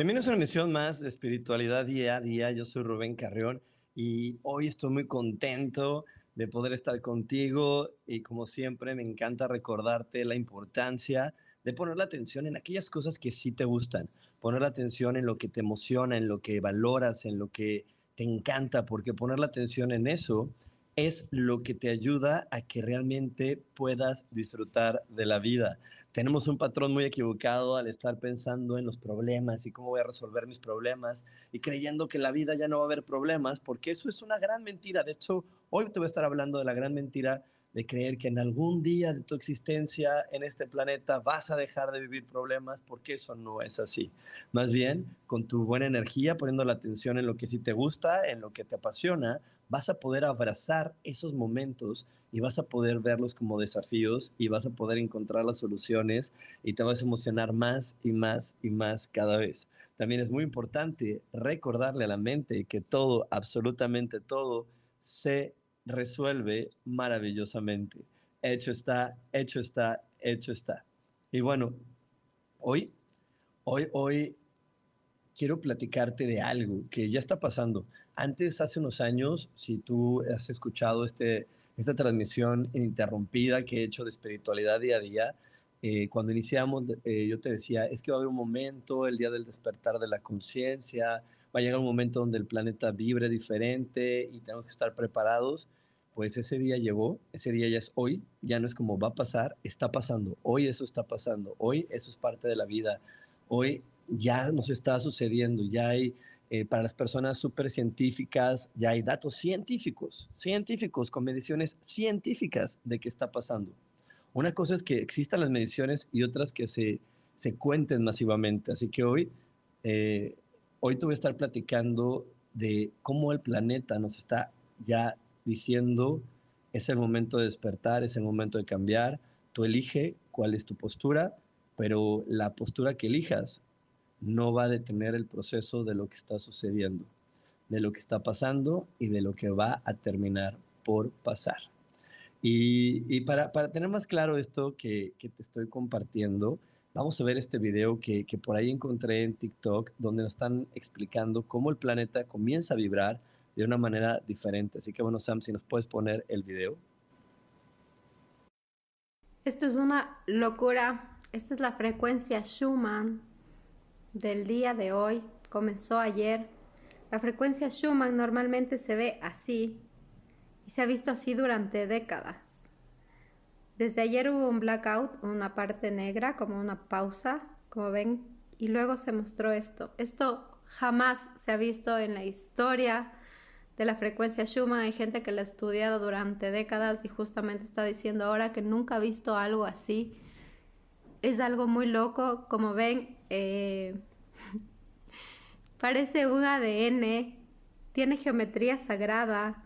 Bienvenidos una misión más de espiritualidad día a día. Yo soy Rubén Carrión y hoy estoy muy contento de poder estar contigo y como siempre me encanta recordarte la importancia de poner la atención en aquellas cosas que sí te gustan, poner la atención en lo que te emociona, en lo que valoras, en lo que te encanta, porque poner la atención en eso es lo que te ayuda a que realmente puedas disfrutar de la vida tenemos un patrón muy equivocado al estar pensando en los problemas y cómo voy a resolver mis problemas y creyendo que la vida ya no va a haber problemas, porque eso es una gran mentira. De hecho, hoy te voy a estar hablando de la gran mentira de creer que en algún día de tu existencia en este planeta vas a dejar de vivir problemas, porque eso no es así. Más bien, con tu buena energía, poniendo la atención en lo que sí te gusta, en lo que te apasiona, vas a poder abrazar esos momentos y vas a poder verlos como desafíos y vas a poder encontrar las soluciones y te vas a emocionar más y más y más cada vez. También es muy importante recordarle a la mente que todo, absolutamente todo, se resuelve maravillosamente. Hecho está, hecho está, hecho está. Y bueno, hoy, hoy, hoy quiero platicarte de algo que ya está pasando. Antes, hace unos años, si tú has escuchado este, esta transmisión ininterrumpida que he hecho de espiritualidad día a día. Eh, cuando iniciamos, eh, yo te decía, es que va a haber un momento, el día del despertar de la conciencia, va a llegar un momento donde el planeta vibre diferente y tenemos que estar preparados. Pues ese día llegó, ese día ya es hoy, ya no es como va a pasar, está pasando, hoy eso está pasando, hoy eso es parte de la vida, hoy ya nos está sucediendo, ya hay eh, para las personas súper científicas, ya hay datos científicos, científicos, con mediciones científicas de qué está pasando. Una cosa es que existan las mediciones y otras que se, se cuenten masivamente. Así que hoy, eh, hoy te voy a estar platicando de cómo el planeta nos está ya diciendo es el momento de despertar, es el momento de cambiar. Tú elige cuál es tu postura, pero la postura que elijas no va a detener el proceso de lo que está sucediendo, de lo que está pasando y de lo que va a terminar por pasar. Y, para, tener más claro esto que, te estoy compartiendo, vamos a ver este video que, que por ahí encontré en TikTok, donde nos están explicando cómo el planeta comienza a vibrar de una manera diferente. Así que bueno, Sam, si nos puedes poner el video. Esto es una locura. Esta es la frecuencia Schumann del día de hoy comenzó ayer. La frecuencia Schumann normalmente se ve así y se ha visto así durante décadas. Desde ayer hubo un blackout, una parte negra, como una pausa, como ven, y luego se mostró esto. Esto jamás se ha visto en la historia de la frecuencia Schumann. Hay gente que la ha estudiado durante décadas y justamente está diciendo ahora que nunca ha visto algo así es algo muy loco, como ven, eh, parece un ADN, tiene geometría sagrada,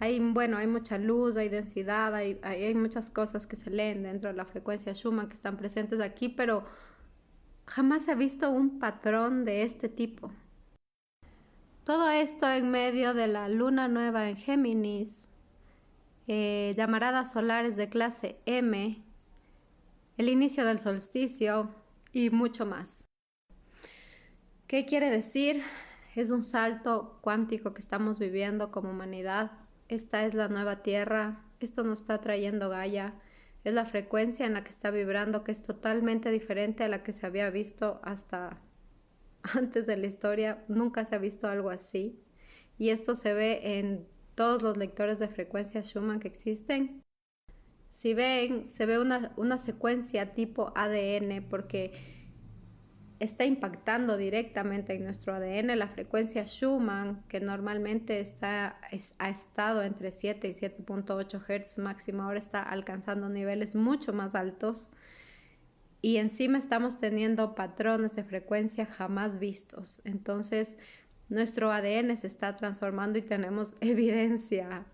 hay, bueno, hay mucha luz, hay densidad, hay, hay, muchas cosas que se leen dentro de la frecuencia Schumann que están presentes aquí, pero jamás se ha visto un patrón de este tipo. Todo esto en medio de la luna nueva en Géminis, eh, llamaradas solares de clase M, el inicio del solsticio y mucho más. ¿Qué quiere decir? Es un salto cuántico que estamos viviendo como humanidad. Esta es la nueva Tierra, esto nos está trayendo Gaia, es la frecuencia en la que está vibrando que es totalmente diferente a la que se había visto hasta antes de la historia nunca se ha visto algo así. Y esto se ve en todos los lectores de frecuencia Schumann que existen. Si ven, se ve una, una secuencia tipo ADN porque está impactando directamente en nuestro ADN. La frecuencia Schumann, que normalmente está, ha estado entre 7 y 7.8 Hz máximo, ahora está alcanzando niveles mucho más altos. Y encima estamos teniendo patrones de frecuencia jamás vistos. Entonces, nuestro ADN se está transformando y tenemos evidencia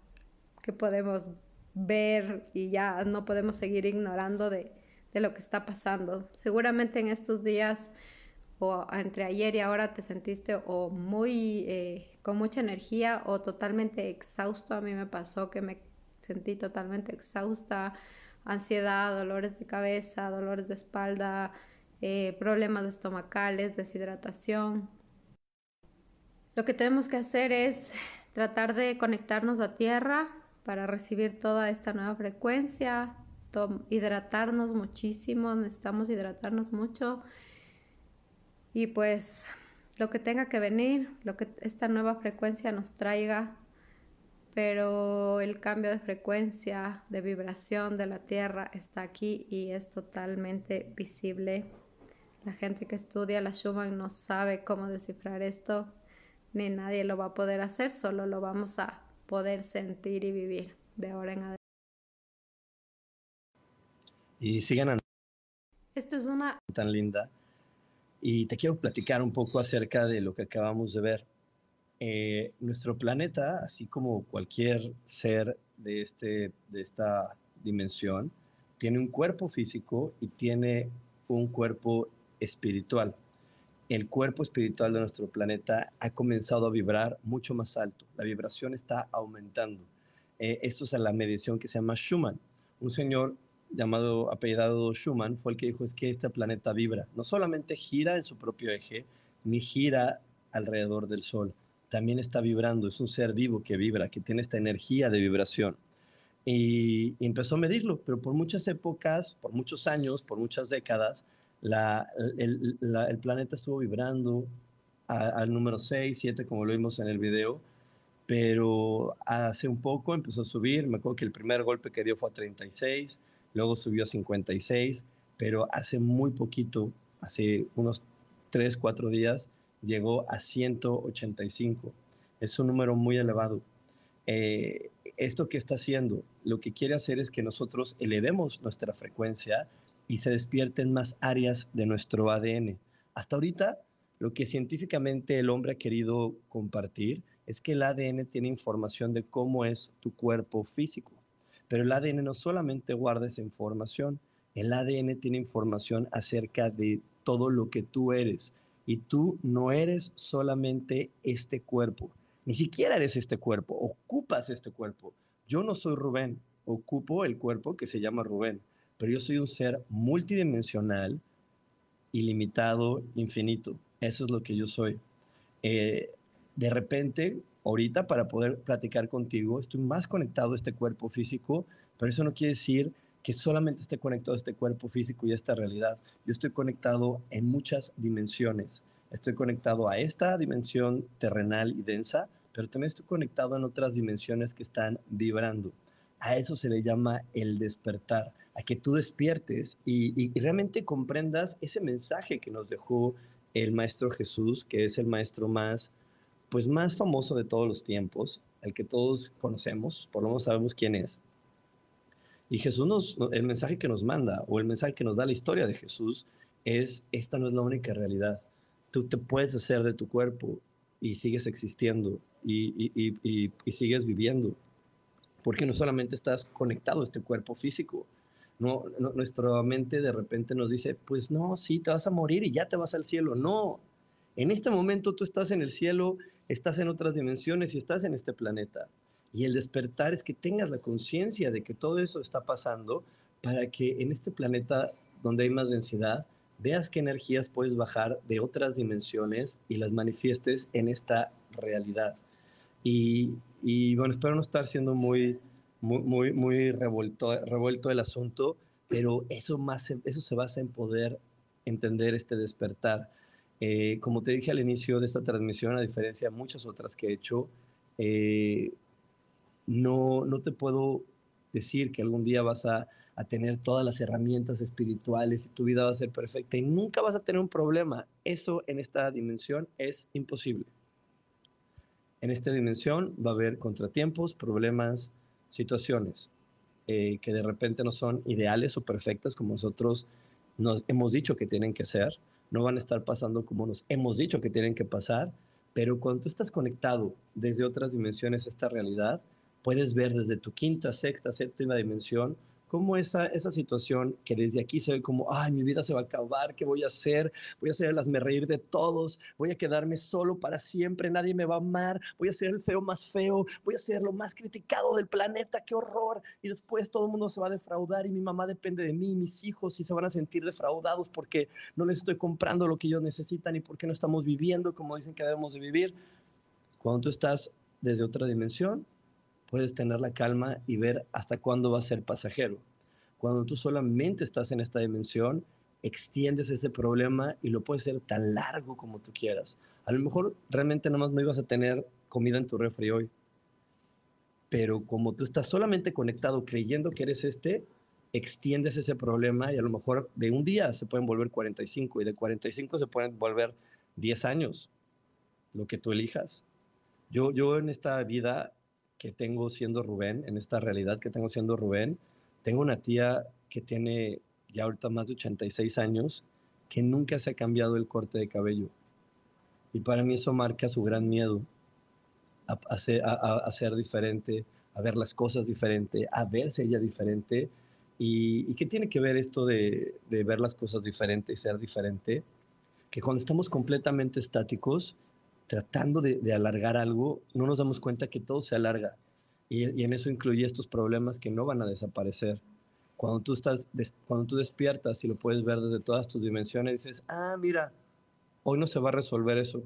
que podemos ver y ya no podemos seguir ignorando de, de lo que está pasando. Seguramente en estos días entre ayer y ahora te sentiste o muy eh, con mucha energía o totalmente exhausto. A mí me pasó que me sentí totalmente exhausta, ansiedad, dolores de cabeza, dolores de espalda, eh, problemas estomacales, deshidratación. Lo que tenemos que hacer es tratar de conectarnos a tierra para recibir toda esta nueva frecuencia, hidratarnos muchísimo, necesitamos hidratarnos mucho y pues lo que tenga que venir, lo que esta nueva frecuencia nos traiga, pero el cambio de frecuencia, de vibración de la Tierra está aquí y es totalmente visible. La gente que estudia la Schumann no sabe cómo descifrar esto, ni nadie lo va a poder hacer, solo lo vamos a poder sentir y vivir de ahora en adelante. Y sigan Esto es una tan linda y te quiero platicar un poco acerca de lo que acabamos de ver. Eh, nuestro planeta, así como cualquier ser de, este, de esta dimensión, tiene un cuerpo físico y tiene un cuerpo espiritual. El cuerpo espiritual de nuestro planeta ha comenzado a vibrar mucho más alto. La vibración está aumentando. Eh, esto es la medición que se llama Schumann. Un señor llamado apellidado Schumann, fue el que dijo es que este planeta vibra. No solamente gira en su propio eje, ni gira alrededor del Sol, también está vibrando, es un ser vivo que vibra, que tiene esta energía de vibración. Y, empezó a medirlo, pero por muchas épocas, por muchos años, por muchas décadas, el, planeta estuvo vibrando al número 6, 7, como lo vimos en el video, pero hace un poco empezó a subir, me acuerdo que el primer golpe que dio fue a 36, luego subió a 56, pero hace muy poquito, hace unos 3, 4 días, llegó a 185. Es un número muy elevado. Eh, ¿Esto que está haciendo? Lo que quiere hacer es que nosotros elevemos nuestra frecuencia y se despierten más áreas de nuestro ADN. Hasta ahorita, lo que científicamente el hombre ha querido compartir es que el ADN tiene información de cómo es tu cuerpo físico. Pero el ADN no solamente guarda esa información, el ADN tiene información acerca de todo lo que tú eres. Y tú no eres solamente este cuerpo, ni siquiera eres este cuerpo, ocupas este cuerpo. Yo no soy Rubén, ocupo el cuerpo que se llama Rubén, pero yo soy un ser multidimensional, ilimitado, infinito. Eso es lo que yo soy. Eh, de repente, ahorita para poder platicar contigo, estoy más conectado a este cuerpo físico, pero eso no quiere decir que solamente esté conectado a este cuerpo físico y a esta realidad. Yo estoy conectado en muchas dimensiones. Estoy conectado a esta dimensión terrenal y densa, pero también estoy conectado en otras dimensiones que están vibrando. A eso se le llama el despertar, a que tú despiertes y, y realmente comprendas ese mensaje que nos dejó el Maestro Jesús, que es el Maestro más pues más famoso de todos los tiempos, el que todos conocemos, por lo menos sabemos quién es. Y Jesús nos, el mensaje que nos manda o el mensaje que nos da la historia de Jesús es, esta no es la única realidad. Tú te puedes hacer de tu cuerpo y sigues existiendo y, sigues viviendo, porque no solamente estás conectado a este cuerpo físico, no, nuestra mente de repente nos dice, pues no, sí, te vas a morir y ya te vas al cielo. No, en este momento tú estás en el cielo estás en otras dimensiones y estás en este planeta. Y el despertar es que tengas la conciencia de que todo eso está pasando para que en este planeta donde hay más densidad, veas qué energías puedes bajar de otras dimensiones y las manifiestes en esta realidad. Y, bueno, espero no estar siendo muy, muy, muy, revuelto, revuelto el asunto, pero eso, más, eso se basa en poder entender este despertar. Eh, como te dije al inicio de esta transmisión, a diferencia de muchas otras que he hecho, eh, no, no te puedo decir que algún día vas a, a, tener todas las herramientas espirituales y tu vida va a ser perfecta y nunca vas a tener un problema. Eso en esta dimensión es imposible. En esta dimensión va a haber contratiempos, problemas, situaciones eh, que de repente no son ideales o perfectas como nosotros nos hemos dicho que tienen que ser, no van a estar pasando como nos hemos dicho que tienen que pasar, pero cuando tú estás conectado desde otras dimensiones a esta realidad, puedes ver desde tu quinta, sexta, séptima dimensión cómo esa, esa situación que desde aquí se ve como, ay, mi vida se va a acabar, ¿qué voy a hacer? Voy a hacerlasme reír de todos, voy a quedarme solo para siempre, nadie me va a amar, voy a ser el feo más feo, voy a ser lo más criticado del planeta, qué horror. Y después todo el mundo se va a defraudar y mi mamá depende de mí, mis hijos, y se van a sentir defraudados porque no les estoy comprando lo que ellos necesitan y porque no estamos viviendo como dicen que debemos de vivir. Cuando tú estás desde otra dimensión, puedes tener la calma y ver hasta cuándo va a ser pasajero. Cuando tú solamente estás en esta dimensión, extiendes ese problema y lo puedes hacer tan largo como tú quieras. A lo mejor realmente nada más no ibas a tener comida en tu refri hoy, pero como tú estás solamente conectado creyendo que eres este, extiendes ese problema y a lo mejor de un día se pueden volver 45 y de 45 se pueden volver 10 años, lo que tú elijas. Yo, yo en esta vida que tengo siendo Rubén, en esta realidad que tengo siendo Rubén. Tengo una tía que tiene ya ahorita más de 86 años, que nunca se ha cambiado el corte de cabello. Y para mí eso marca su gran miedo a, a, ser diferente, a ver las cosas diferente, a verse ella diferente. ¿Y, qué tiene que ver esto de, de ver las cosas diferentes y ser diferente? Que cuando estamos completamente estáticos, tratando de, alargar algo, no nos damos cuenta que todo se alarga. Y, en eso incluye estos problemas que no van a desaparecer. Cuando tú, estás, cuando tú despiertas y lo puedes ver desde todas tus dimensiones, dices, ah, mira, hoy no se va a resolver eso.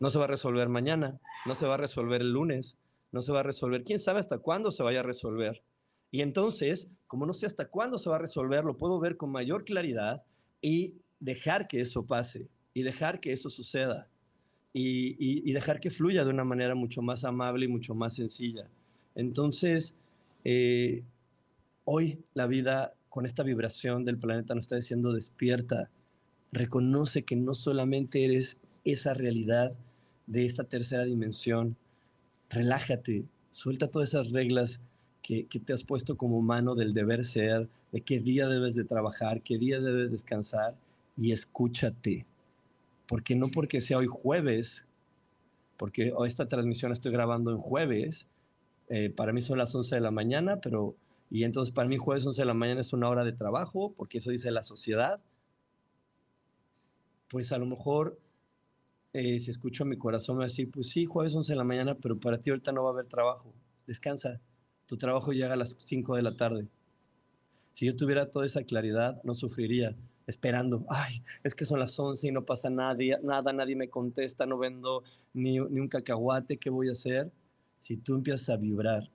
No se va a resolver mañana, no se va a resolver el lunes, no se va a resolver. ¿Quién sabe hasta cuándo se vaya a resolver? Y entonces, como no sé hasta cuándo se va a resolver, lo puedo ver con mayor claridad y dejar que eso pase y dejar que eso suceda y, dejar que fluya de una manera mucho más amable y mucho más sencilla. Entonces, eh, hoy la vida con esta vibración del planeta nos está diciendo despierta, reconoce que no solamente eres esa realidad de esta tercera dimensión, relájate, suelta todas esas reglas que, que, te has puesto como mano del deber ser, de qué día debes de trabajar, qué día debes descansar y escúchate porque no porque sea hoy jueves, porque esta transmisión estoy grabando en jueves, eh, para mí son las 11 de la mañana, pero, y entonces para mí jueves 11 de la mañana es una hora de trabajo, porque eso dice la sociedad, pues a lo mejor eh, si escucho mi corazón me a pues sí, jueves 11 de la mañana, pero para ti ahorita no va a haber trabajo, descansa, tu trabajo llega a las 5 de la tarde. Si yo tuviera toda esa claridad, no sufriría esperando, ay, es que son las 11 y no pasa nadie, nada, nadie me contesta, no vendo ni, ni un cacahuate, ¿qué voy a hacer? Si tú empiezas a vibrar,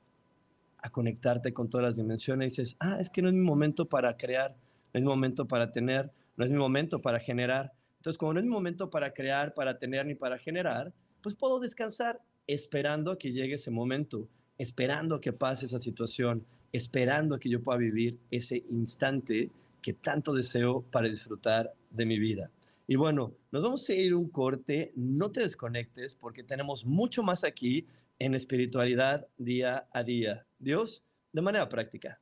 a conectarte con todas las dimensiones dices, ah, es que no es mi momento para crear, no es mi momento para tener, no es mi momento para generar. Entonces, como no es mi momento para crear, para tener ni para generar, pues puedo descansar esperando que llegue ese momento, esperando que pase esa situación, esperando que yo pueda vivir ese instante que tanto deseo para disfrutar de mi vida. Y bueno, nos vamos a ir un corte, no te desconectes porque tenemos mucho más aquí en espiritualidad día a día. Dios, de manera práctica.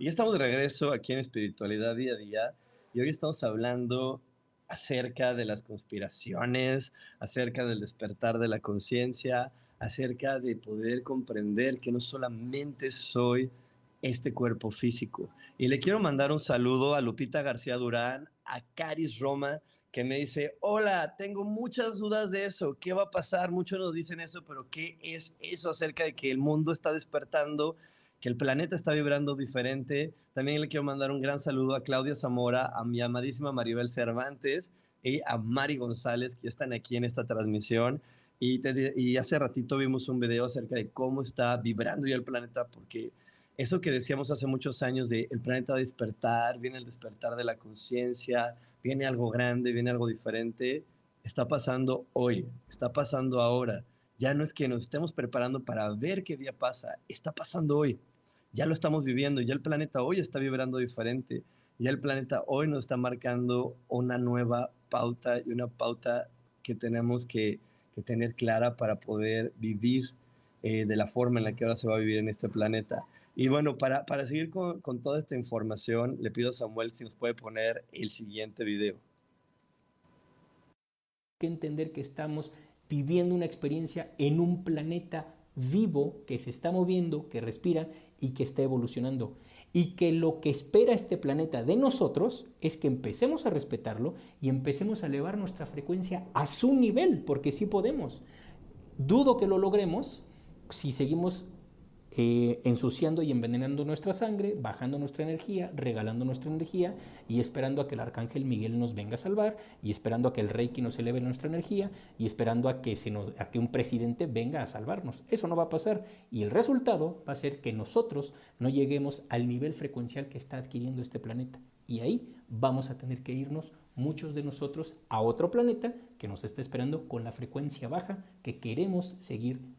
Y ya estamos de regreso aquí en Espiritualidad Día a Día y hoy estamos hablando acerca de las conspiraciones, acerca del despertar de la conciencia, acerca de poder comprender que no solamente soy este cuerpo físico. Y le quiero mandar un saludo a Lupita García Durán, a Caris Roma, que me dice, hola, tengo muchas dudas de eso, ¿qué va a pasar? Muchos nos dicen eso, pero ¿qué es eso acerca de que el mundo está despertando? Que el planeta está vibrando diferente. También le quiero mandar un gran saludo a Claudia Zamora, a mi amadísima Maribel Cervantes y a Mari González, que están aquí en esta transmisión. Y, y hace ratito vimos un video acerca de cómo está vibrando ya el planeta, porque eso que decíamos hace muchos años de el planeta despertar, viene el despertar de la conciencia, viene algo grande, viene algo diferente, está pasando hoy, está pasando ahora. Ya no es que nos estemos preparando para ver qué día pasa, está pasando hoy. Ya lo estamos viviendo, ya el planeta hoy está vibrando diferente, ya el planeta hoy nos está marcando una nueva pauta y una pauta que tenemos que, tener clara para poder vivir eh, de la forma en la que ahora se va a vivir en este planeta. Y bueno, para, para seguir con, con toda esta información, le pido a Samuel si nos puede poner el siguiente video. que entender que estamos viviendo una experiencia en un planeta vivo que se está moviendo, que respira y que está evolucionando. Y que lo que espera este planeta de nosotros es que empecemos a respetarlo y empecemos a elevar nuestra frecuencia a su nivel, porque sí podemos. Dudo que lo logremos si seguimos eh, ensuciando y envenenando nuestra sangre, bajando nuestra energía, regalando nuestra energía y esperando a que el arcángel Miguel nos venga a salvar y esperando a que el reiki nos eleve nuestra energía y esperando a que, a que un presidente venga a salvarnos. Eso no va a pasar y el resultado va a ser que nosotros no lleguemos al nivel frecuencial que está adquiriendo este planeta. Y ahí vamos a tener que irnos muchos de nosotros a otro planeta que nos está esperando con la frecuencia baja que queremos seguir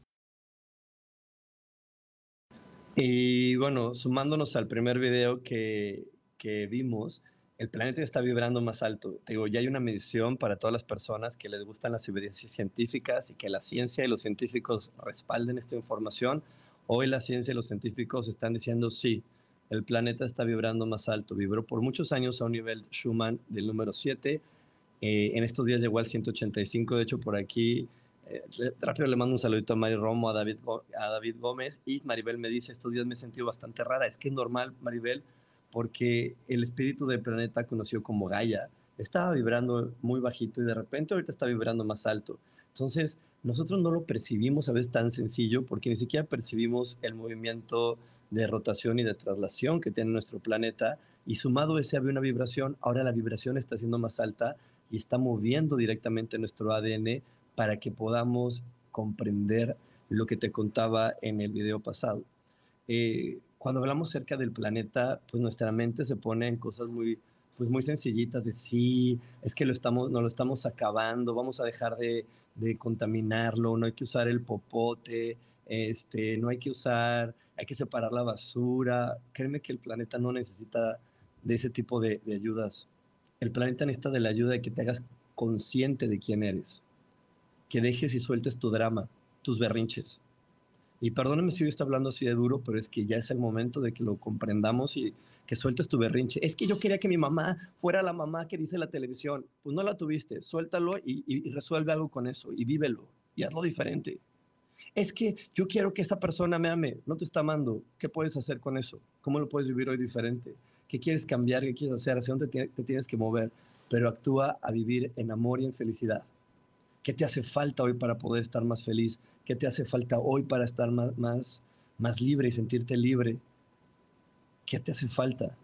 y bueno, sumándonos al primer video que, que vimos, el planeta está vibrando más alto. Te digo, ya hay una medición para todas las personas que les gustan las evidencias científicas y que la ciencia y los científicos respalden esta información. Hoy la ciencia y los científicos están diciendo sí, el planeta está vibrando más alto. Vibró por muchos años a un nivel Schumann del número 7. Eh, en estos días llegó al 185. De hecho, por aquí eh, rápido le mando un saludito a Mari Romo, a David, a David Gómez y Maribel me dice, estos días me he sentido bastante rara. Es que es normal, Maribel, porque el espíritu del planeta conocido como Gaia estaba vibrando muy bajito y de repente ahorita está vibrando más alto. Entonces, nosotros no lo percibimos a veces tan sencillo porque ni siquiera percibimos el movimiento de rotación y de traslación que tiene nuestro planeta y sumado ese había una vibración, ahora la vibración está siendo más alta y está moviendo directamente nuestro ADN para que podamos comprender lo que te contaba en el video pasado. Eh, cuando hablamos cerca del planeta, pues nuestra mente se pone en cosas muy, pues muy sencillitas de sí, es que lo estamos, no lo estamos acabando, vamos a dejar de, de contaminarlo, no hay que usar el popote, este, no hay que usar, hay que separar la basura. Créeme que el planeta no necesita de ese tipo de, de ayudas. El planeta necesita de la ayuda de que te hagas consciente de quién eres, que dejes y sueltes tu drama, tus berrinches. Y perdóname si yo estoy hablando así de duro, pero es que ya es el momento de que lo comprendamos y que sueltes tu berrinche. Es que yo quería que mi mamá fuera la mamá que dice la televisión. Pues no la tuviste, suéltalo y, y resuelve algo con eso y vívelo y hazlo diferente. Es que yo quiero que esta persona me ame, no te está amando. ¿Qué puedes hacer con eso? ¿Cómo lo puedes vivir hoy diferente? ¿Qué quieres cambiar? ¿Qué quieres hacer? ¿Hacia dónde te tienes que mover? Pero actúa a vivir en amor y en felicidad. ¿Qué te hace falta hoy para poder estar más feliz? ¿Qué te hace falta hoy para estar más, más, más libre y sentirte libre? ¿Qué te hace falta?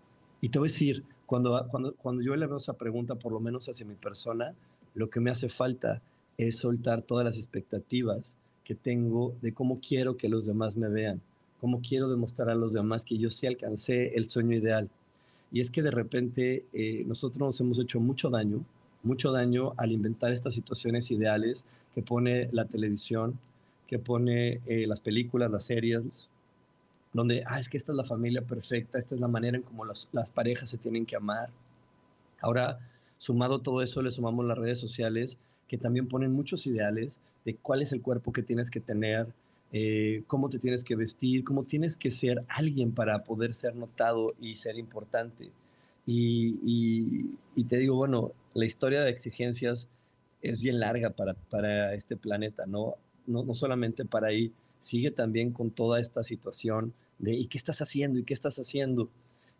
Y te voy a decir, cuando, cuando, cuando yo le veo esa pregunta, por lo menos hacia mi persona, lo que me hace falta es soltar todas las expectativas que tengo de cómo quiero que los demás me vean, cómo quiero demostrar a los demás que yo sí alcancé el sueño ideal. Y es que de repente eh, nosotros nos hemos hecho mucho daño, mucho daño al inventar estas situaciones ideales que pone la televisión, que pone eh, las películas, las series, donde, ah, es que esta es la familia perfecta, esta es la manera en cómo las, las parejas se tienen que amar. Ahora, sumado todo eso, le sumamos las redes sociales que también ponen muchos ideales de cuál es el cuerpo que tienes que tener, eh, cómo te tienes que vestir, cómo tienes que ser alguien para poder ser notado y ser importante. Y, y, y te digo, bueno, la historia de exigencias es bien larga para, para este planeta, ¿no? no, solamente para ahí, sigue también con toda esta situación de ¿y qué estás haciendo? ¿y qué estás haciendo?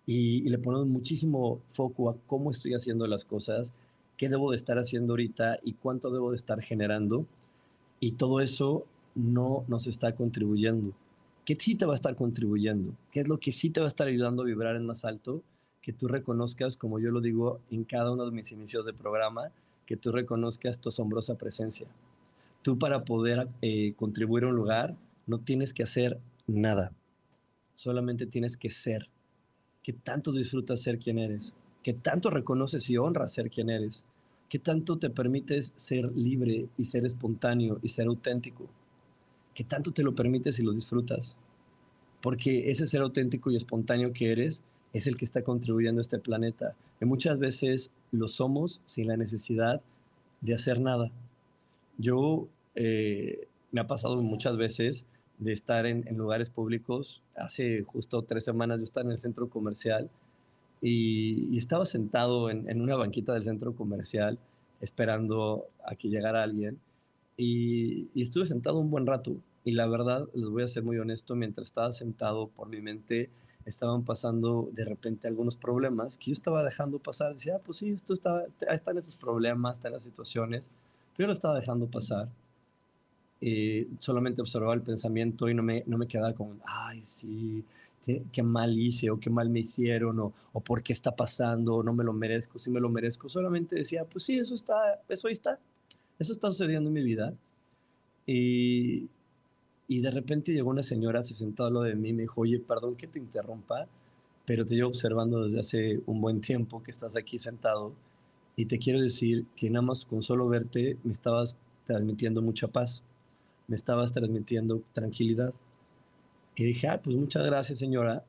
Y, le ponemos muchísimo foco a cómo estoy haciendo las cosas, qué debo de estar haciendo ahorita y cuánto debo de estar generando. Y todo eso no nos está contribuyendo. ¿Qué sí te va a estar contribuyendo? ¿Qué es lo que sí te va a estar ayudando a vibrar en más alto? Que tú reconozcas, como yo lo digo en cada uno de mis inicios de programa, que tú reconozcas tu asombrosa presencia tú para poder eh, contribuir a un lugar no tienes que hacer nada, solamente tienes que ser. ¿Qué tanto disfrutas ser quien eres? ¿Qué tanto reconoces y honras ser quien eres? ¿Qué tanto te permites ser libre y ser espontáneo y ser auténtico? ¿Qué tanto te lo permites y lo disfrutas? Porque ese ser auténtico y espontáneo que eres es el que está contribuyendo a este planeta. Y muchas veces lo somos sin la necesidad de hacer nada. Yo eh, me ha pasado muchas veces de estar en, lugares públicos. Hace justo tres semanas yo estaba en el centro comercial y, estaba sentado en, una banquita del centro comercial esperando a que llegara alguien y, estuve sentado un buen rato y la verdad, les voy a ser muy honesto, mientras estaba sentado por mi mente estaban pasando de repente algunos problemas que yo estaba dejando pasar. Decía, ah, pues sí, esto está, están esos problemas, están las situaciones, pero yo lo estaba dejando pasar eh, solamente observaba el pensamiento y no me, no me quedaba como, ay, sí, qué, mal hice o qué mal me hicieron o, o por qué está pasando o no me lo merezco, sí me lo merezco. Solamente decía, pues sí, eso está, eso ahí está, eso está sucediendo en mi vida. Y, y de repente llegó una señora, se sentó a lo de mí y me dijo, oye, perdón que te interrumpa, pero te llevo observando desde hace un buen tiempo que estás aquí sentado y te quiero decir que nada más con solo verte me estabas transmitiendo mucha paz me estabas transmitiendo tranquilidad. Y dije, ah, pues muchas gracias señora,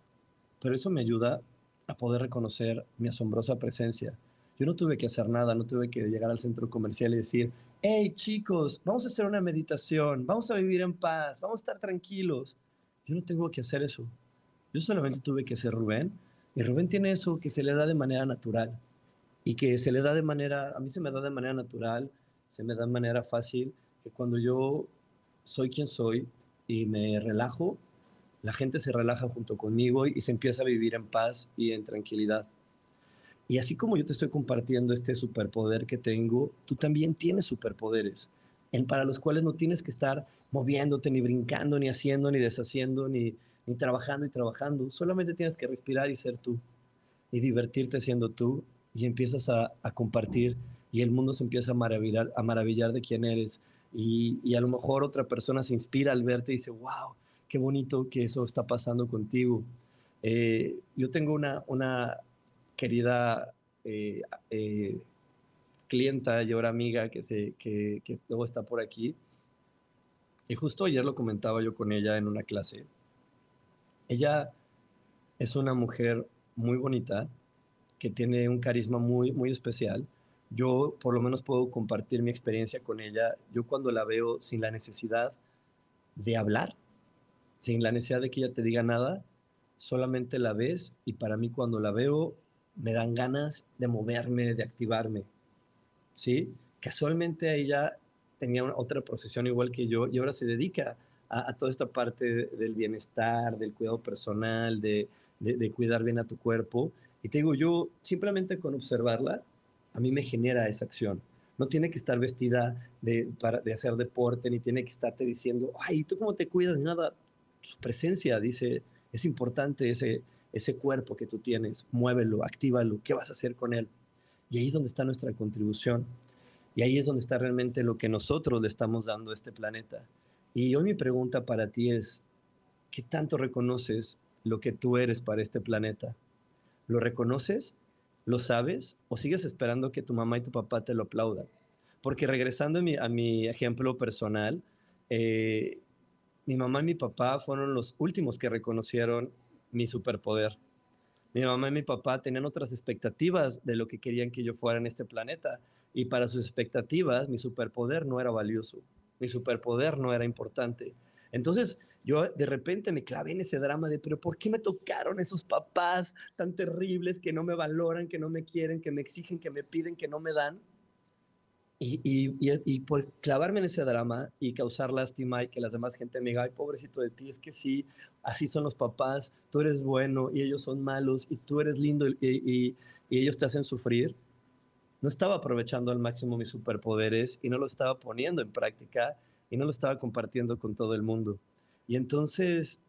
pero eso me ayuda a poder reconocer mi asombrosa presencia. Yo no tuve que hacer nada, no tuve que llegar al centro comercial y decir, hey chicos, vamos a hacer una meditación, vamos a vivir en paz, vamos a estar tranquilos. Yo no tengo que hacer eso. Yo solamente tuve que ser Rubén y Rubén tiene eso que se le da de manera natural y que se le da de manera, a mí se me da de manera natural, se me da de manera fácil, que cuando yo soy quien soy y me relajo, la gente se relaja junto conmigo y se empieza a vivir en paz y en tranquilidad. Y así como yo te estoy compartiendo este superpoder que tengo, tú también tienes superpoderes, en, para los cuales no tienes que estar moviéndote, ni brincando, ni haciendo, ni deshaciendo, ni, ni trabajando y trabajando. Solamente tienes que respirar y ser tú, y divertirte siendo tú, y empiezas a, a compartir, y el mundo se empieza a maravillar, a maravillar de quién eres y, a lo mejor otra persona se inspira al verte y dice, wow, qué bonito que eso está pasando contigo. Eh, yo tengo una, una querida eh, eh, clienta y ahora amiga que, se, que, que luego está por aquí. Y justo ayer lo comentaba yo con ella en una clase. Ella es una mujer muy bonita, que tiene un carisma muy, muy especial. Yo por lo menos puedo compartir mi experiencia con ella. Yo cuando la veo sin la necesidad de hablar, sin la necesidad de que ella te diga nada, solamente la ves y para mí cuando la veo me dan ganas de moverme, de activarme. ¿Sí? Casualmente ella tenía otra profesión igual que yo y ahora se dedica a, toda esta parte del bienestar, del cuidado personal, de, de, cuidar bien a tu cuerpo. Y te digo, yo simplemente con observarla, a mí me genera esa acción. No tiene que estar vestida de, para, de hacer deporte, ni tiene que estarte diciendo, ay, ¿tú cómo te cuidas? Nada. Su presencia dice, es importante ese, ese cuerpo que tú tienes, muévelo, actívalo, ¿qué vas a hacer con él? Y ahí es donde está nuestra contribución. Y ahí es donde está realmente lo que nosotros le estamos dando a este planeta. Y hoy mi pregunta para ti es, ¿qué tanto reconoces lo que tú eres para este planeta? ¿Lo reconoces? ¿Lo sabes? ¿O sigues esperando que tu mamá y tu papá te lo aplaudan? Porque regresando a mi, ejemplo personal, eh, mi mamá y mi papá fueron los últimos que reconocieron mi superpoder. Mi mamá y mi papá tenían otras expectativas de lo que querían que yo fuera en este planeta. Y para sus expectativas, mi superpoder no era valioso. Mi superpoder no era importante. Entonces, yo de repente me clavé en ese drama de, pero ¿por qué me tocaron esos papás tan terribles que no me valoran, que no me quieren, que me exigen, que me piden, que no me dan? Y, y, por clavarme en ese drama y causar lástima y que la demás gente me diga, ay, pobrecito de ti, es que sí, así son los papás, tú eres bueno y ellos son malos y tú eres lindo y, y ellos te hacen sufrir, no estaba aprovechando al máximo mis superpoderes y no lo estaba poniendo en práctica y no lo estaba compartiendo con todo el mundo. Y entonces,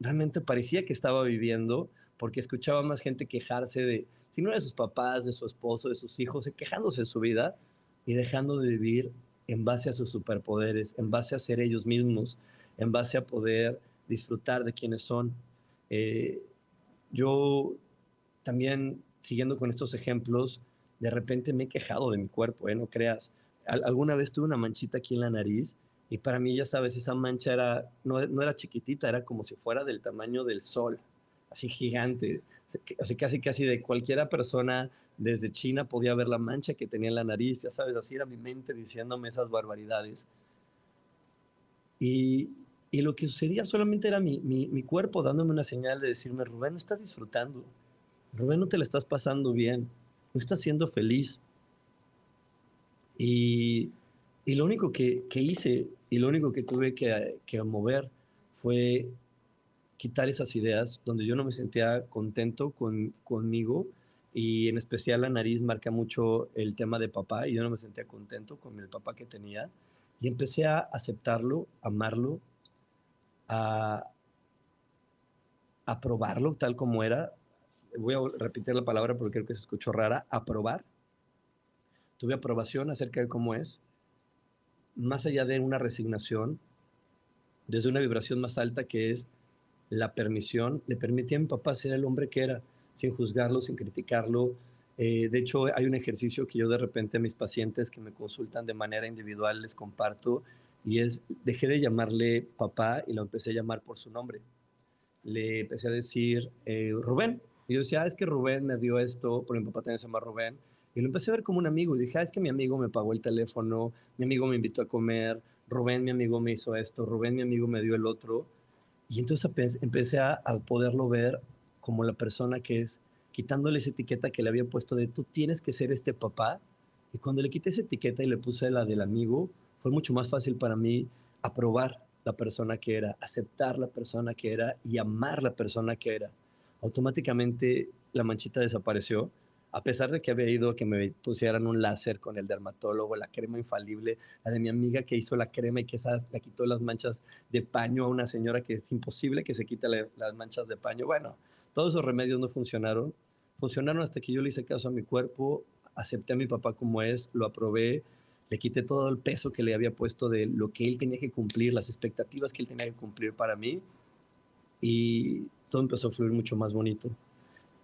realmente parecía que estaba viviendo porque escuchaba más gente quejarse de, si no de sus papás, de su esposo, de sus hijos, quejándose de su vida y dejando de vivir en base a sus superpoderes, en base a ser ellos mismos, en base a poder disfrutar de quienes son. Eh, yo también, siguiendo con estos ejemplos, de repente me he quejado de mi cuerpo, ¿eh? no creas. alguna vez tuve una manchita aquí en la nariz y para mí, ya sabes, esa mancha era, no, no era chiquitita, era como si fuera del tamaño del sol, así gigante, así casi casi de cualquiera persona desde China podía ver la mancha que tenía en la nariz, ya sabes, así era mi mente diciéndome esas barbaridades. Y, y lo que sucedía solamente era mi, mi, mi, cuerpo dándome una señal de decirme, Rubén, no estás disfrutando, Rubén, no te la estás pasando bien, no estás siendo feliz. Y, y lo único que, que, hice y lo único que tuve que, que mover fue quitar esas ideas donde yo no me sentía contento con, conmigo y en especial la nariz marca mucho el tema de papá y yo no me sentía contento con el papá que tenía y empecé a aceptarlo, amarlo, a aprobarlo tal como era. Voy a repetir la palabra porque creo que se escuchó rara, aprobar. Tuve aprobación acerca de cómo es, más allá de una resignación, desde una vibración más alta que es la permisión, le permití a mi papá ser el hombre que era sin juzgarlo, sin criticarlo. Eh, de hecho, hay un ejercicio que yo de repente a mis pacientes que me consultan de manera individual les comparto y es, dejé de llamarle papá y lo empecé a llamar por su nombre. Le empecé a decir eh, Rubén. Y yo decía, ah, es que Rubén me dio esto, porque mi papá también se llama Rubén. Y lo empecé a ver como un amigo y dije, ah, es que mi amigo me pagó el teléfono, mi amigo me invitó a comer, Rubén, mi amigo me hizo esto, Rubén, mi amigo me dio el otro. Y entonces empecé a, poderlo ver como la persona que es, quitándole esa etiqueta que le había puesto de tú tienes que ser este papá. Y cuando le quité esa etiqueta y le puse la del amigo, fue mucho más fácil para mí aprobar la persona que era, aceptar la persona que era y amar la persona que era. Automáticamente la manchita desapareció, a pesar de que había ido a que me pusieran un láser con el dermatólogo, la crema infalible, la de mi amiga que hizo la crema y que esa, le quitó las manchas de paño a una señora que es imposible que se quite las manchas de paño. Bueno, todos esos remedios no funcionaron. Funcionaron hasta que yo le hice caso a mi cuerpo, acepté a mi papá como es, lo aprobé, le quité todo el peso que le había puesto de lo que él tenía que cumplir, las expectativas que él tenía que cumplir para mí. Y, todo empezó a fluir mucho más bonito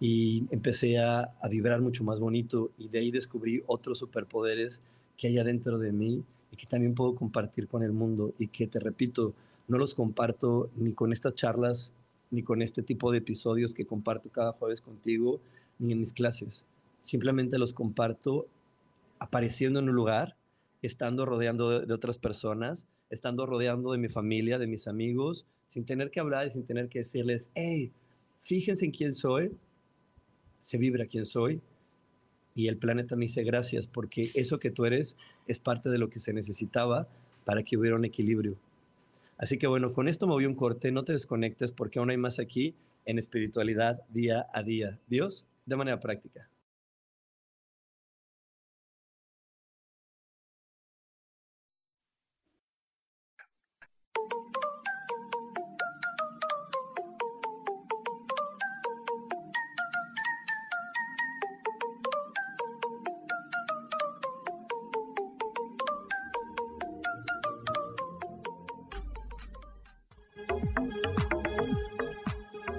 y empecé a, a, vibrar mucho más bonito y de ahí descubrí otros superpoderes que hay adentro de mí y que también puedo compartir con el mundo y que te repito, no los comparto ni con estas charlas ni con este tipo de episodios que comparto cada jueves contigo ni en mis clases. Simplemente los comparto apareciendo en un lugar, estando rodeando de, de otras personas, estando rodeando de mi familia, de mis amigos, sin tener que hablar y sin tener que decirles, hey, fíjense en quién soy, se vibra quién soy y el planeta me dice gracias porque eso que tú eres es parte de lo que se necesitaba para que hubiera un equilibrio. Así que bueno, con esto me voy un corte, no te desconectes porque aún hay más aquí en espiritualidad día a día. Dios, de manera práctica.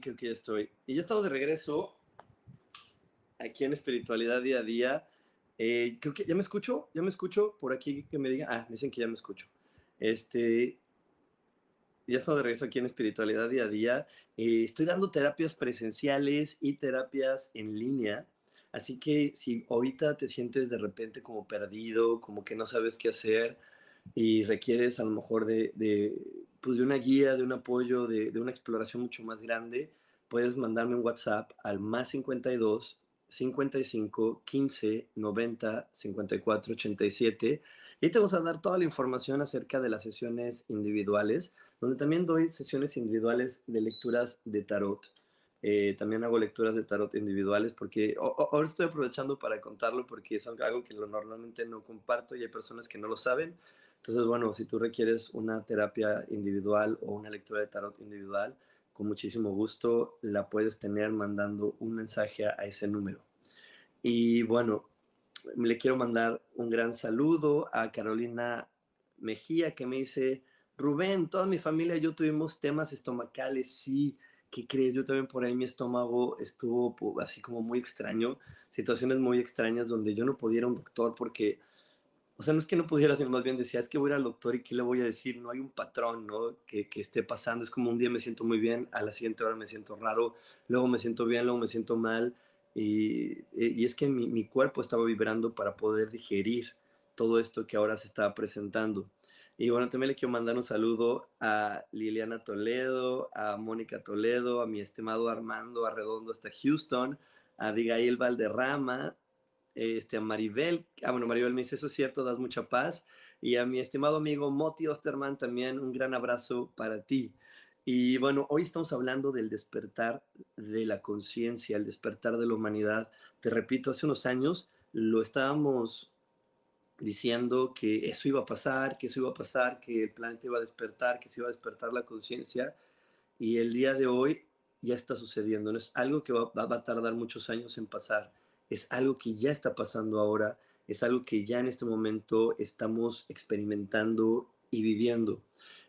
Creo que ya estoy. Y ya estamos de regreso aquí en Espiritualidad Día a Día. Eh, creo que ya me escucho, ya me escucho por aquí que me digan. Ah, me dicen que ya me escucho. Este, ya estamos de regreso aquí en Espiritualidad Día a Día. Eh, estoy dando terapias presenciales y terapias en línea. Así que si ahorita te sientes de repente como perdido, como que no sabes qué hacer y requieres a lo mejor de pues de una guía, de un apoyo, de, de, una exploración mucho más grande, puedes mandarme un WhatsApp al más 52 55 15 90 54 87 y te vamos a dar toda la información acerca de las sesiones individuales, donde también doy sesiones individuales de lecturas de tarot. Eh, también hago lecturas de tarot individuales porque ahora estoy aprovechando para contarlo porque es algo que normalmente no comparto y hay personas que no lo saben. Entonces, bueno, si tú requieres una terapia individual o una lectura de tarot individual, con muchísimo gusto la puedes tener mandando un mensaje a ese número. Y bueno, le quiero mandar un gran saludo a Carolina Mejía que me dice, Rubén, toda mi familia y yo tuvimos temas estomacales, sí, ¿qué crees? Yo también por ahí mi estómago estuvo así como muy extraño, situaciones muy extrañas donde yo no podía ir a un doctor porque o sea, no es que no pudiera, sino más bien decía, es que voy al doctor y qué le voy a decir, no hay un patrón, ¿no? Que, que, esté pasando, es como un día me siento muy bien, a la siguiente hora me siento raro, luego me siento bien, luego me siento mal, Y, y es que mi, mi, cuerpo estaba vibrando para poder digerir todo esto que ahora se estaba presentando. Y bueno, también le quiero mandar un saludo a Liliana Toledo, a Mónica Toledo, a mi estimado Armando Arredondo hasta Houston, a Abigail Valderrama, este, a Maribel, ah, bueno, Maribel me dice, eso es cierto, das mucha paz, y a mi estimado amigo Moti Osterman también un gran abrazo para ti. Y bueno, hoy estamos hablando del despertar de la conciencia, el despertar de la humanidad. Te repito, hace unos años lo estábamos diciendo que eso iba a pasar, que eso iba a pasar, que el planeta iba a despertar, que se iba a despertar la conciencia. Y el día de hoy ya está sucediendo. No es algo que va, va, a tardar muchos años en pasar. Es algo que ya está pasando ahora. Es algo que ya en este momento estamos experimentando y viviendo.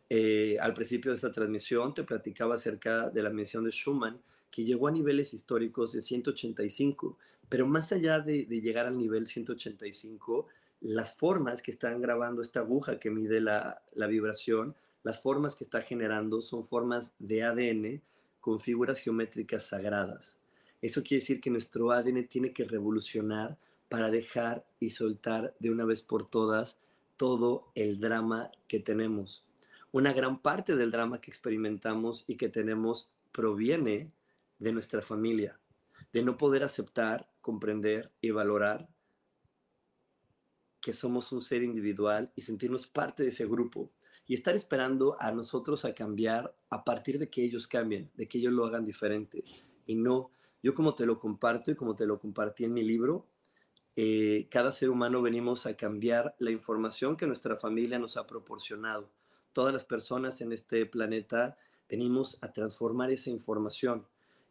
Eh, al principio de esta transmisión te platicaba acerca de la mención de Schumann, que llegó a niveles históricos de 185, pero más allá de, de llegar al nivel 185, las formas que están grabando esta aguja que mide la, vibración, las formas que está generando son formas de ADN con figuras geométricas sagradas. Eso quiere decir que nuestro ADN tiene que revolucionar para dejar y soltar de una vez por todas todo el drama que tenemos. Una gran parte del drama que experimentamos y que tenemos proviene de nuestra familia, de no poder aceptar, comprender y valorar que somos un ser individual y sentirnos parte de ese grupo y estar esperando a nosotros a cambiar a partir de que ellos cambien, de que ellos lo hagan diferente. Y no, yo como te lo comparto y como te lo compartí en mi libro, eh, cada ser humano venimos a cambiar la información que nuestra familia nos ha proporcionado. Todas las personas en este planeta venimos a transformar esa información.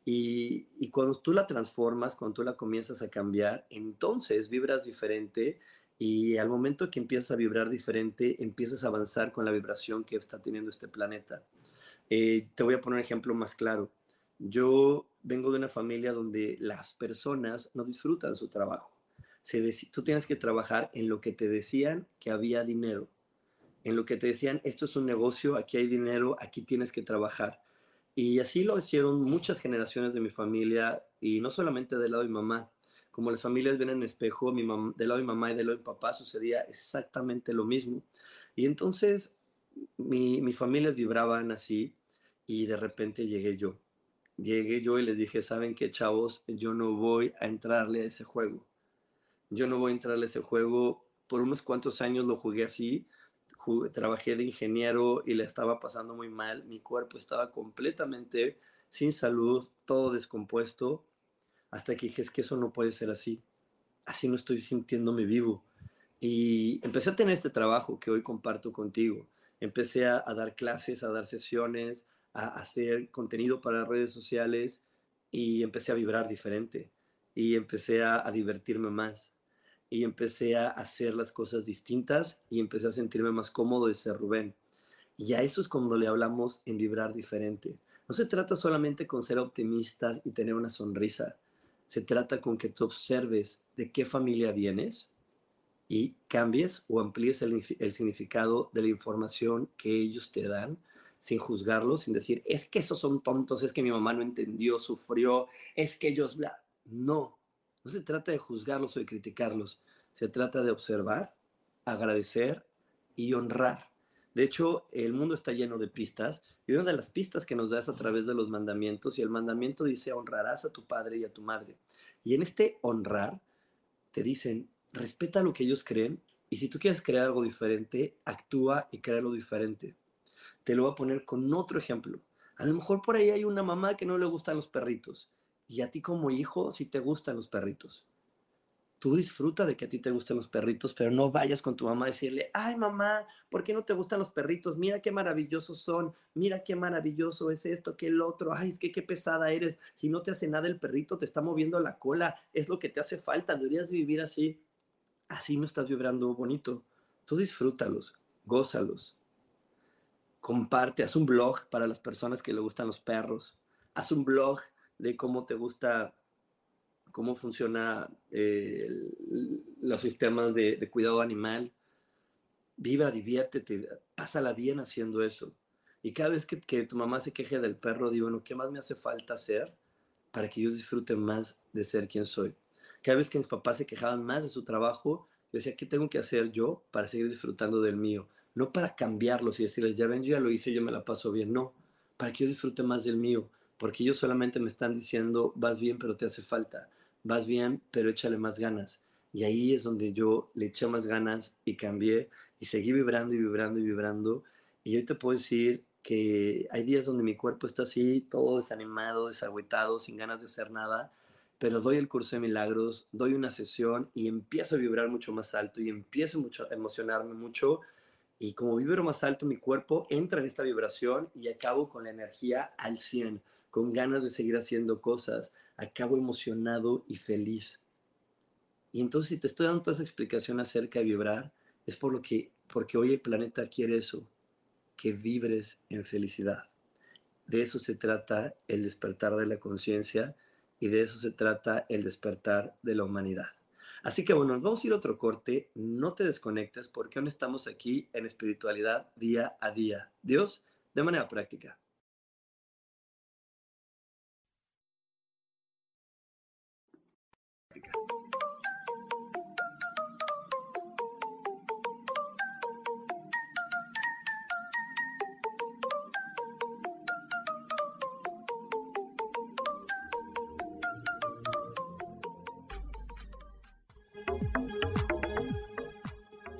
Y, y, cuando tú la transformas, cuando tú la comienzas a cambiar, entonces vibras diferente y al momento que empiezas a vibrar diferente, empiezas a avanzar con la vibración que está teniendo este planeta. Eh, te voy a poner un ejemplo más claro. Yo vengo de una familia donde las personas no disfrutan su trabajo. Se tú tienes que trabajar en lo que te decían que había dinero, en lo que te decían, esto es un negocio, aquí hay dinero, aquí tienes que trabajar. Y así lo hicieron muchas generaciones de mi familia, y no solamente del lado de mi mamá, como las familias ven en espejo, mi del lado de mi mamá y del lado de mi papá sucedía exactamente lo mismo. Y entonces mi, mi familias vibraban así y de repente llegué yo. Llegué yo y les dije, ¿saben qué, chavos? Yo no voy a entrarle a ese juego. Yo no voy a entrarle a ese juego. Por unos cuantos años lo jugué así. trabajé de ingeniero y le estaba pasando muy mal. Mi cuerpo estaba completamente sin salud, todo descompuesto hasta que dije, es que eso no puede ser así. Así no estoy sintiéndome vivo. Y empecé a tener este trabajo que hoy comparto contigo. Empecé a, dar clases, a dar sesiones, a hacer contenido para redes sociales y empecé a vibrar diferente. Y empecé a, divertirme más. Y empecé a hacer las cosas distintas y empecé a sentirme más cómodo de ser Rubén. Y a eso es cuando le hablamos en vibrar diferente. No se trata solamente con ser optimistas y tener una sonrisa se trata con que tú observes de qué familia vienes y cambies o amplíes el, significado de la información que ellos te dan sin juzgarlos, sin decir, es que esos son tontos, es que mi mamá no entendió, sufrió, es que ellos... Bla. No, no se trata de juzgarlos o de criticarlos, se trata de observar, agradecer y honrar. De hecho, el mundo está lleno de pistas y una de las pistas que nos das a través de los mandamientos y el mandamiento dice honrarás a tu padre y a tu madre. Y en este honrar te dicen respeta lo que ellos creen y si tú quieres crear algo diferente, actúa y crea lo diferente. Te lo voy a poner con otro ejemplo. A lo mejor por ahí hay una mamá que no le gustan los perritos y a ti como hijo sí te gustan los perritos tú disfruta de que a ti te gusten los perritos, pero no vayas con tu mamá a decirle, ay mamá, ¿por qué no te gustan los perritos? Mira qué maravillosos son, mira qué maravilloso es esto, que el otro, ay, es que qué pesada eres, si no te hace nada el perrito, te está moviendo la cola, es lo que te hace falta, deberías vivir así. Así no estás vibrando bonito. Tú disfrútalos, gózalos. Comparte, haz un blog para las personas que le gustan los perros. Haz un blog de cómo te gusta cómo funciona eh, los sistemas de, cuidado animal. Vibra, diviértete, pásala bien haciendo eso. Y cada vez que, tu mamá se queje del perro, digo, bueno, ¿qué más me hace falta hacer para que yo disfrute más de ser quien soy. Cada vez que mis papás se quejaban más de su trabajo, yo decía, ¿qué tengo que hacer yo para seguir disfrutando del mío? No para cambiarlos y decirles, ya ven, yo ya lo hice, yo me la paso bien. No, para que yo disfrute más del mío. Porque ellos solamente me están diciendo, vas bien, pero te hace falta. Vas bien, pero échale más ganas. Y ahí es donde yo le eché más ganas y cambié y seguí vibrando y vibrando y vibrando. Y hoy te puedo decir que hay días donde mi cuerpo está así, todo desanimado, desagüetado, sin ganas de hacer nada, pero doy el curso de milagros, doy una sesión y empiezo a vibrar mucho más alto y empiezo mucho, a emocionarme mucho. Y como vibro más alto, mi cuerpo entra en esta vibración y acabo con la energía al 100, con ganas de seguir haciendo cosas, acabo emocionado y feliz. Y entonces si te estoy dando toda esa explicación acerca de vibrar, es por lo que, porque hoy el planeta quiere eso, que vibres en felicidad. De eso se trata el despertar de la conciencia y de eso se trata el despertar de la humanidad. Así que bueno, vamos a ir a otro corte, no te desconectes porque aún estamos aquí en espiritualidad día a día. Dios, de manera práctica.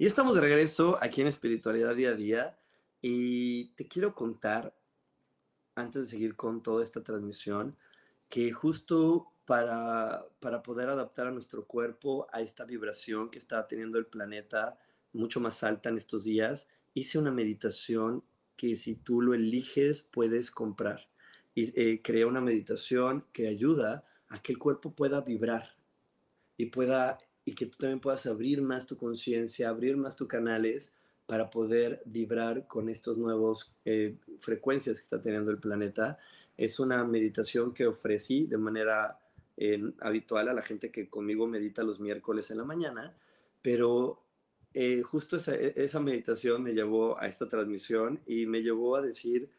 Y estamos de regreso aquí en Espiritualidad Día a Día y te quiero contar, antes de seguir con toda esta transmisión, que justo para, para poder adaptar a nuestro cuerpo a esta vibración que está teniendo el planeta mucho más alta en estos días, hice una meditación que si tú lo eliges puedes comprar. Y eh, creé una meditación que ayuda a que el cuerpo pueda vibrar y pueda y que tú también puedas abrir más tu conciencia, abrir más tus canales para poder vibrar con estos nuevos eh, frecuencias que está teniendo el planeta. Es una meditación que ofrecí de manera eh, habitual a la gente que conmigo medita los miércoles en la mañana, pero eh, justo esa, esa meditación me llevó a esta transmisión y me llevó a decir,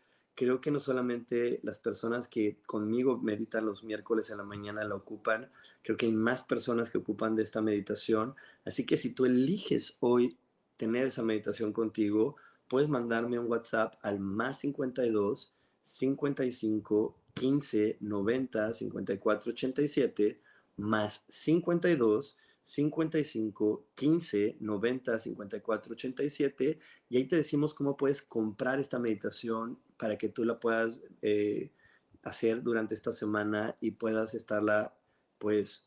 creo que no solamente las personas que conmigo meditan los miércoles en la mañana la ocupan, creo que hay más personas que ocupan de esta meditación. Así que si tú eliges hoy tener esa meditación contigo, puedes mandarme un WhatsApp al más 52 55 15 90 54 87 más 52 55 15 90 54 87 y ahí te decimos cómo puedes comprar esta meditación para que tú la puedas eh, hacer durante esta semana y puedas estarla pues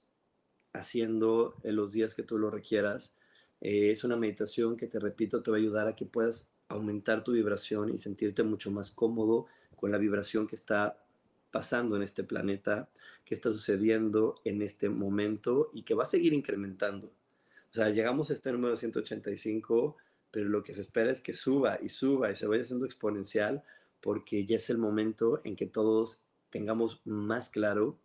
haciendo en los días que tú lo requieras. Eh, es una meditación que te repito te va a ayudar a que puedas aumentar tu vibración y sentirte mucho más cómodo con la vibración que está pasando en este planeta, que está sucediendo en este momento y que va a seguir incrementando. O sea, llegamos a este número 185, pero lo que se espera es que suba y suba y se vaya haciendo exponencial porque ya es el momento en que todos tengamos más claro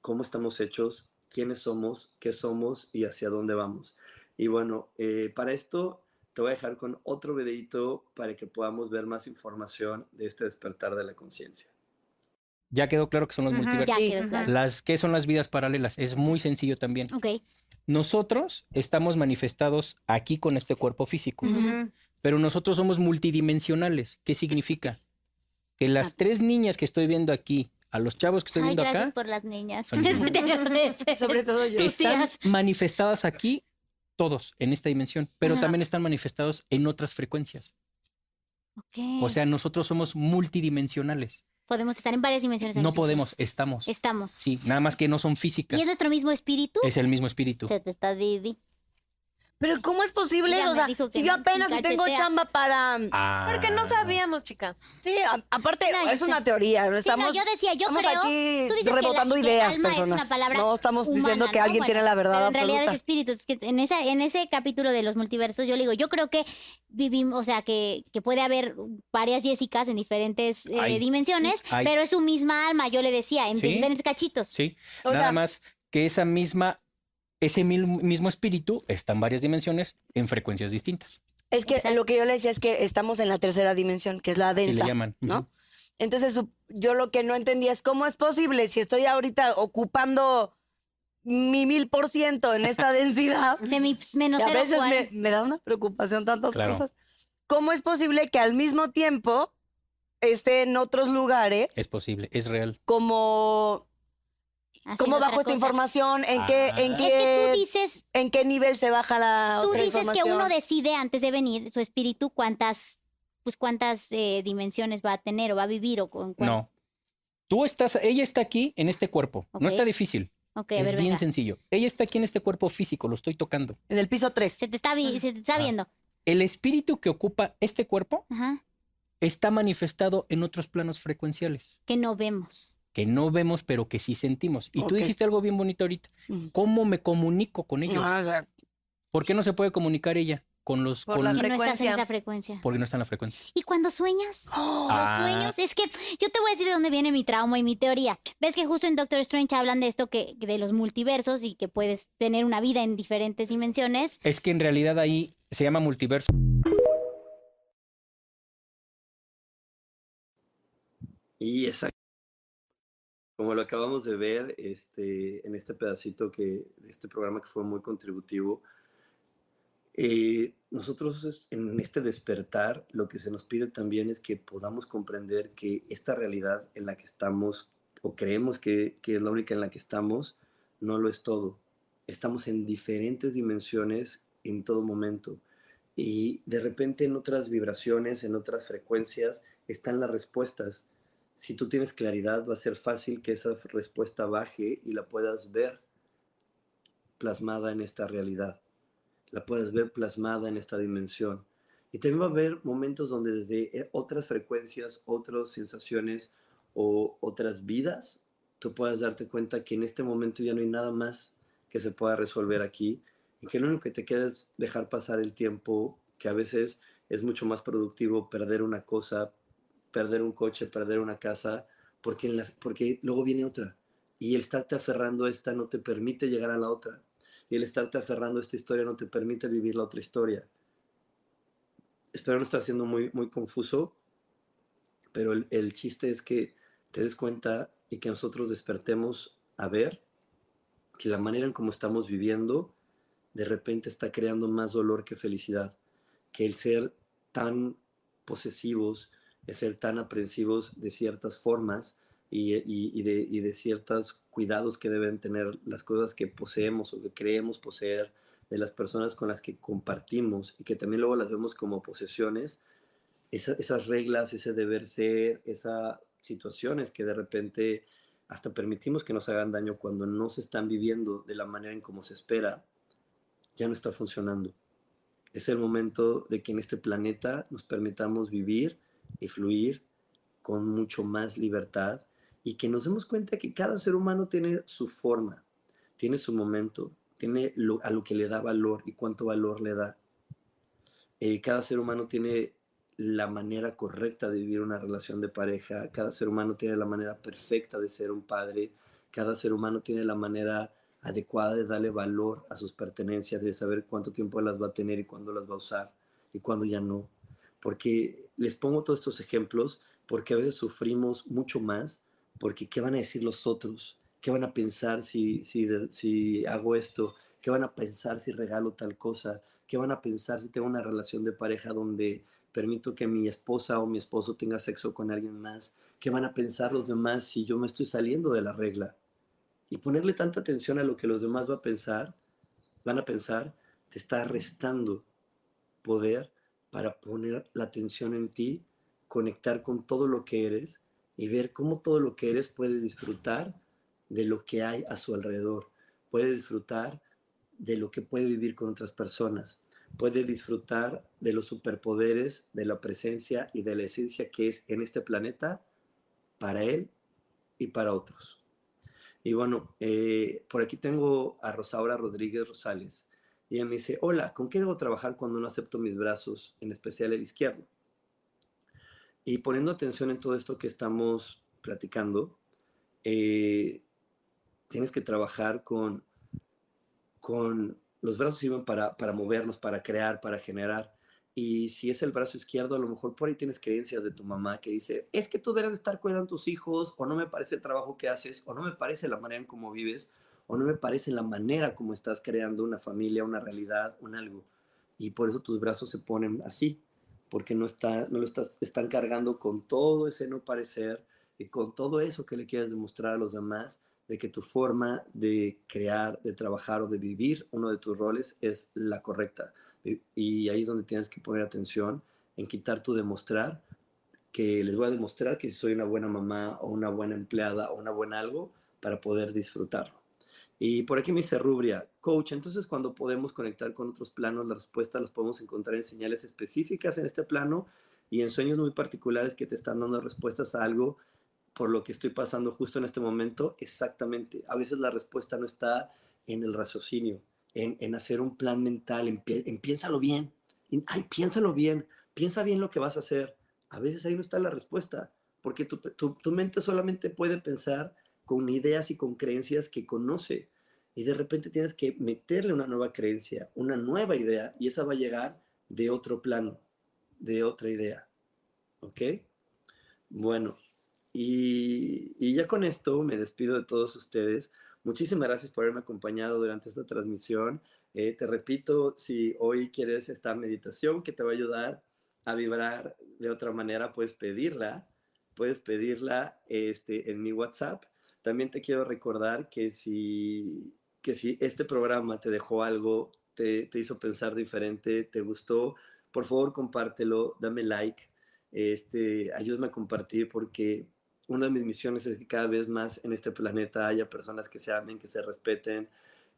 cómo estamos hechos quiénes somos, qué somos y hacia dónde vamos. Y bueno, eh, para esto te voy a dejar con otro videito para que podamos ver más información de este despertar de la conciencia. Ya quedó claro que son los multiversos. ya quedó claro. Las, ¿Qué son las vidas paralelas? Es muy sencillo también. Ok. Nosotros estamos manifestados aquí con este cuerpo físico, pero nosotros somos multidimensionales. ¿Qué significa? Que las tres niñas que estoy viendo aquí, a los chavos que estoy Ay, viendo gracias acá, por las niñas. Sobre todo yo. Están tías. manifestadas aquí todos en esta dimensión, pero Ajá. también están manifestados en otras frecuencias. Ok. O sea, nosotros somos multidimensionales. Podemos estar en varias dimensiones. No podemos, estamos. Estamos. Sí, nada más que no son físicas. ¿Y es nuestro mismo espíritu? Es el mismo espíritu. Se te está Didi. Pero ¿cómo es posible? Ella o sea, si yo apenas si tengo chamba para... Ah. Porque no sabíamos, chica. Sí, a- aparte No, es una sé. teoría. Sí, no, Estamos, yo decía, yo estamos creo. aquí tú dices que rebotando la- que ideas, alma personas. Es una palabra no estamos diciendo que ¿no? alguien tiene la verdad pero en realidad es espíritu. Es que en, esa, en ese capítulo de los multiversos, yo le digo, yo creo que vivimos, o sea, que, que puede haber varias Jessicas en diferentes eh, dimensiones, pero es su misma alma, yo le decía, en Sí. diferentes cachitos. Sí, O nada sea- más que esa misma, ese mismo espíritu está en varias dimensiones en frecuencias distintas. Es que lo que yo le decía es que estamos en la tercera dimensión, que es la densa. le llaman. ¿no? Entonces, yo lo que no entendía es cómo es posible si estoy ahorita ocupando mi mil por ciento en esta densidad. De mi menos a veces me, da una preocupación tantas Claro. cosas. ¿Cómo es posible que al mismo tiempo esté en otros lugares Es posible, es real. como cómo bajo esta información? ¿En qué en Ah. qué Es que tú dices, en qué nivel se baja la tú otra dices que uno decide antes de venir, su espíritu, cuántas, pues cuántas eh, dimensiones va a tener o va a vivir o con cuán- No. Tú estás, ella está aquí en este cuerpo. No está difícil. Ok, a es ver, bien venga. sencillo. Ella está aquí en este cuerpo físico, lo estoy tocando. En el piso 3. Se te está, vi- se te está Ah. viendo. El espíritu que ocupa este cuerpo Ajá. está manifestado en otros planos frecuenciales Que no vemos. Que no vemos, pero que sí sentimos. Y tú dijiste algo bien bonito ahorita. ¿Cómo me comunico con ellos? Ah, o sea, ¿Por qué no se puede comunicar ella con los Por con- la no estás en esa frecuencia. porque no está en la frecuencia? ¿Y cuando sueñas? Ah. Los sueños, es que yo te voy a decir de dónde viene mi trauma y mi teoría. Ves que justo en Doctor Strange hablan de esto que de los multiversos y que puedes tener una vida en diferentes dimensiones. Es que en realidad ahí se llama multiverso. Y exacto. Como lo acabamos de ver este, en este pedacito que, de este programa que fue muy contributivo, eh, nosotros en este despertar lo que se nos pide también es que podamos comprender que esta realidad en la que estamos o creemos que, que es la única en la que estamos, no lo es todo. Estamos en diferentes dimensiones en todo momento. Y de repente en otras vibraciones, en otras frecuencias, están las respuestas. Si tú tienes claridad, va a ser fácil que esa respuesta baje y la puedas ver plasmada en esta realidad. La puedas ver plasmada en esta dimensión. Y también va a haber momentos donde desde eh, otras frecuencias, otras sensaciones o otras vidas, tú puedas darte cuenta que en este momento ya no hay nada más que se pueda resolver aquí y que lo único que te queda es dejar pasar el tiempo, que a veces es mucho más productivo perder una cosa, perder un coche, perder una casa, porque, porque luego viene otra. Y el estarte aferrando a esta no te permite llegar a la otra. Y el estarte aferrando a esta historia no te permite vivir la otra historia. Espero no estar siendo muy, muy confuso, pero el, el chiste es que te des cuenta y que nosotros despertemos a ver que la manera en cómo estamos viviendo de repente está creando más dolor que felicidad, que el ser tan posesivos, ser tan aprensivos de ciertas formas y, y- y de, y de ciertos cuidados que deben tener las cosas que poseemos o que creemos poseer, de las personas con las que compartimos y que también luego las vemos como posesiones, esa- esas reglas, ese deber ser, esas situaciones que de repente hasta permitimos que nos hagan daño cuando no se están viviendo de la manera en como se espera, ya no está funcionando. Es el momento de que en este planeta nos permitamos vivir y fluir con mucho más libertad y que nos demos cuenta que cada ser humano tiene su forma, tiene su momento, tiene lo- a lo que le da valor y cuánto valor le da. Eh, cada ser humano tiene la manera correcta de vivir una relación de pareja, cada ser humano tiene la manera perfecta de ser un padre, cada ser humano tiene la manera adecuada de darle valor a sus pertenencias, de saber cuánto tiempo las va a tener y cuándo las va a usar y cuándo ya no. Porque les pongo todos estos ejemplos porque a veces sufrimos mucho más porque ¿qué van a decir los otros? ¿Qué van a pensar si, si, si hago esto? ¿Qué van a pensar si regalo tal cosa? ¿Qué van a pensar si tengo una relación de pareja donde permito que mi esposa o mi esposo tenga sexo con alguien más? ¿Qué van a pensar los demás si yo me estoy saliendo de la regla? Y ponerle tanta atención a lo que los demás van a pensar, van a pensar, te está restando poder para poner la atención en ti, conectar con todo lo que eres y ver cómo todo lo que eres puede disfrutar de lo que hay a su alrededor, puede disfrutar de lo que puede vivir con otras personas, puede disfrutar de los superpoderes, de la presencia y de la esencia que es en este planeta para él y para otros. Y bueno, eh, por aquí tengo a Rosaura Rodríguez Rosales. Y ella me dice, hola, ¿con qué debo trabajar cuando no acepto mis brazos, en especial el izquierdo? Y poniendo atención en todo esto que estamos platicando, eh, tienes que trabajar con, con los brazos sirven para, para movernos, para crear, para generar. Y si es el brazo izquierdo, a lo mejor por ahí tienes creencias de tu mamá que dice, es que tú debes estar cuidando a tus hijos, o no me parece el trabajo que haces, o no me parece la manera en cómo vives, o no me parece la manera como estás creando una familia, una realidad, un algo. Y por eso tus brazos se ponen así, porque no, está, no lo estás, están cargando con todo ese no parecer y con todo eso que le quieres demostrar a los demás de que tu forma de crear, de trabajar o de vivir uno de tus roles es la correcta. Y, ahí es donde tienes que poner atención en quitar tu demostrar, que les voy a demostrar que soy una buena mamá o una buena empleada o una buena algo para poder disfrutarlo. Y por aquí me dice Rubria, coach, entonces cuando podemos conectar con otros planos, las respuestas las podemos encontrar en señales específicas en este plano y en sueños muy particulares que te están dando respuestas a algo por lo que estoy pasando justo en este momento, exactamente. A veces la respuesta no está en el raciocinio, en, hacer un plan mental, en, piénsalo bien, ay, piénsalo bien, piensa bien lo que vas a hacer. A veces ahí no está la respuesta, porque tu, tu mente solamente puede pensar con ideas y con creencias que conoce. Y de repente tienes que meterle una nueva creencia, una nueva idea, y esa va a llegar de otro plano, de otra idea. ¿Ok? Bueno, y, ya con esto me despido de todos ustedes. Muchísimas gracias por haberme acompañado durante esta transmisión. Eh, te repito, si hoy quieres esta meditación que te va a ayudar a vibrar de otra manera, puedes pedirla. Puedes pedirla este, en mi WhatsApp. También te quiero recordar que si, que si este programa te dejó algo, te, te hizo pensar diferente, te gustó, por favor compártelo, dame like, este, ayúdame a compartir porque una de mis misiones es que cada vez más en este planeta haya personas que se amen, que se respeten,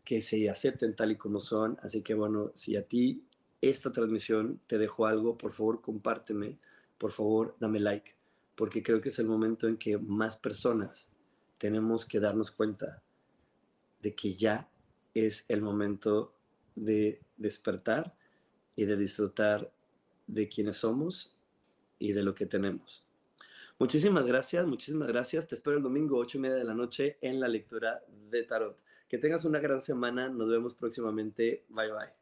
que se acepten tal y como son. Así que bueno, si a ti esta transmisión te dejó algo, por favor compárteme, por favor dame like, porque creo que es el momento en que más personas tenemos que darnos cuenta de que ya es el momento de despertar y de disfrutar de quienes somos y de lo que tenemos. Muchísimas gracias, muchísimas gracias. Te espero el domingo, ocho y media de la noche, en la lectura de Tarot. Que tengas una gran semana. Nos vemos próximamente. Bye bye.